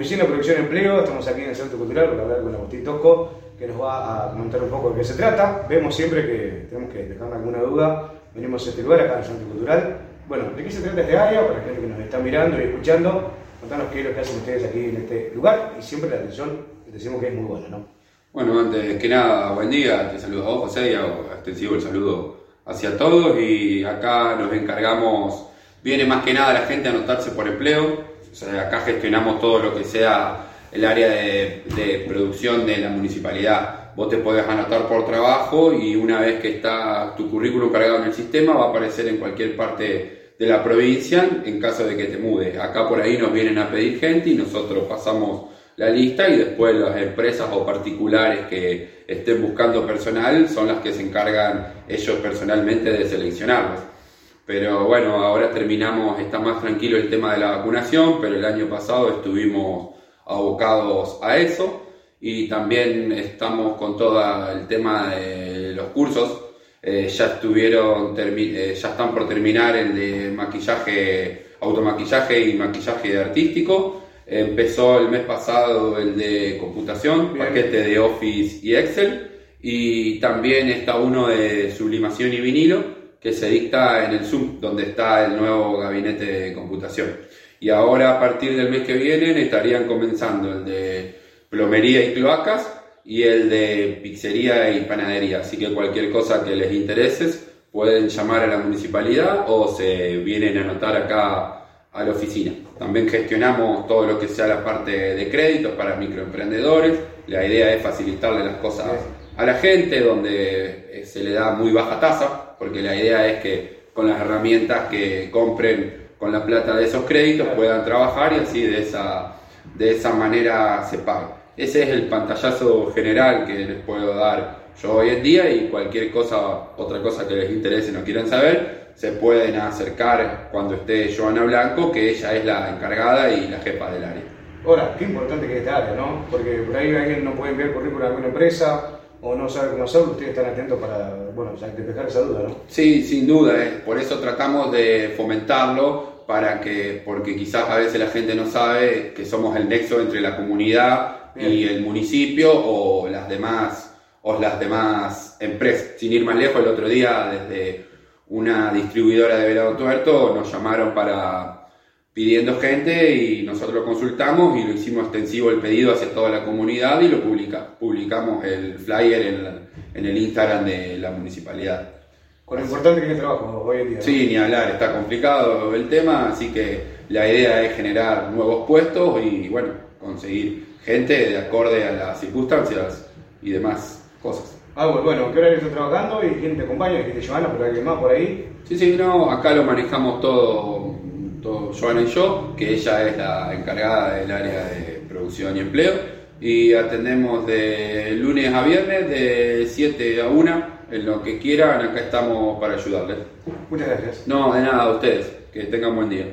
Oficina de Producción Empleo, estamos aquí en el Centro Cultural para hablar con Agustín Tosco, que nos va a comentar un poco de qué se trata. Vemos siempre que tenemos que dejar alguna duda, venimos a este lugar, acá en el Centro Cultural. Bueno, ¿de qué se trata este área? Para la gente que nos está mirando y escuchando, contanos qué es lo que hacen ustedes aquí en este lugar y siempre la atención, decimos que es muy buena, ¿no? Bueno, antes que nada, buen día, te saludo a vos, José, y hago extensivo el saludo hacia todos y acá nos encargamos, viene más que nada la gente a anotarse por empleo, o sea, acá gestionamos todo lo que sea el área de, de producción de la municipalidad. Vos te podés anotar por trabajo y una vez que está tu currículum cargado en el sistema va a aparecer en cualquier parte de la provincia en caso de que te mudes. Acá por ahí nos vienen a pedir gente y nosotros pasamos la lista y después las empresas o particulares que estén buscando personal son las que se encargan ellos personalmente de seleccionarlos. Pero bueno, ahora terminamos, está más tranquilo el tema de la vacunación, pero el año pasado estuvimos abocados a eso y también estamos con todo el tema de los cursos. Eh, ya estuvieron, eh, ya están por terminar el de maquillaje, automaquillaje y maquillaje artístico. Empezó el mes pasado el de computación, paquete de Office y Excel. Y también está uno de sublimación y vinilo, que se dicta en el Zoom, donde está el nuevo gabinete de computación. Y ahora, a partir del mes que viene, estarían comenzando el de plomería y cloacas y el de pizzería y panadería. Así que cualquier cosa que les interese, pueden llamar a la municipalidad o se vienen a anotar acá a la oficina. También gestionamos todo lo que sea la parte de créditos para microemprendedores. La idea es facilitarle las cosas a la gente donde eh, se le da muy baja tasa, porque la idea es que con las herramientas que compren con la plata de esos créditos puedan trabajar y así de esa, de esa manera se paga. Ese es el pantallazo general que les puedo dar yo hoy en día y cualquier cosa, otra cosa que les interese no quieran saber, se pueden acercar cuando esté Joana Blanco, que ella es la encargada y la jefa del área. Ahora, qué importante que es esta área, ¿no? Porque por ahí alguien no puede enviar currículum a alguna empresa o no sabe cómo hacerlo, ustedes están atentos para, bueno, despejar esa duda, ¿no? Sí, sin duda, eh. por eso tratamos de fomentarlo, para que, porque quizás a veces la gente no sabe que somos el nexo entre la comunidad y el municipio o las demás o las demás empresas. Sin ir más lejos, el otro día desde una distribuidora de Velado Tuerto nos llamaron para pidiendo gente y nosotros lo consultamos y lo hicimos extensivo el pedido hacia toda la comunidad y lo publica, publicamos el flyer en, en el Instagram de la municipalidad. Con lo importante que es el trabajo hoy en día. Sí, ni hablar, está complicado el tema, así que la idea es generar nuevos puestos y bueno, conseguir gente de acorde a las circunstancias y demás cosas. Ah, bueno, ¿qué hora estás trabajando y quién te acompaña? ¿Quién te Joana? ¿Por alguien más por ahí? Sí, sí, no, acá lo manejamos todo, todo Joana y yo, que ella es la encargada del área de producción y empleo. Y atendemos de lunes a viernes de 7 a 1, en lo que quieran, acá estamos para ayudarles. Muchas gracias. No, de nada, a ustedes. Que tengan buen día.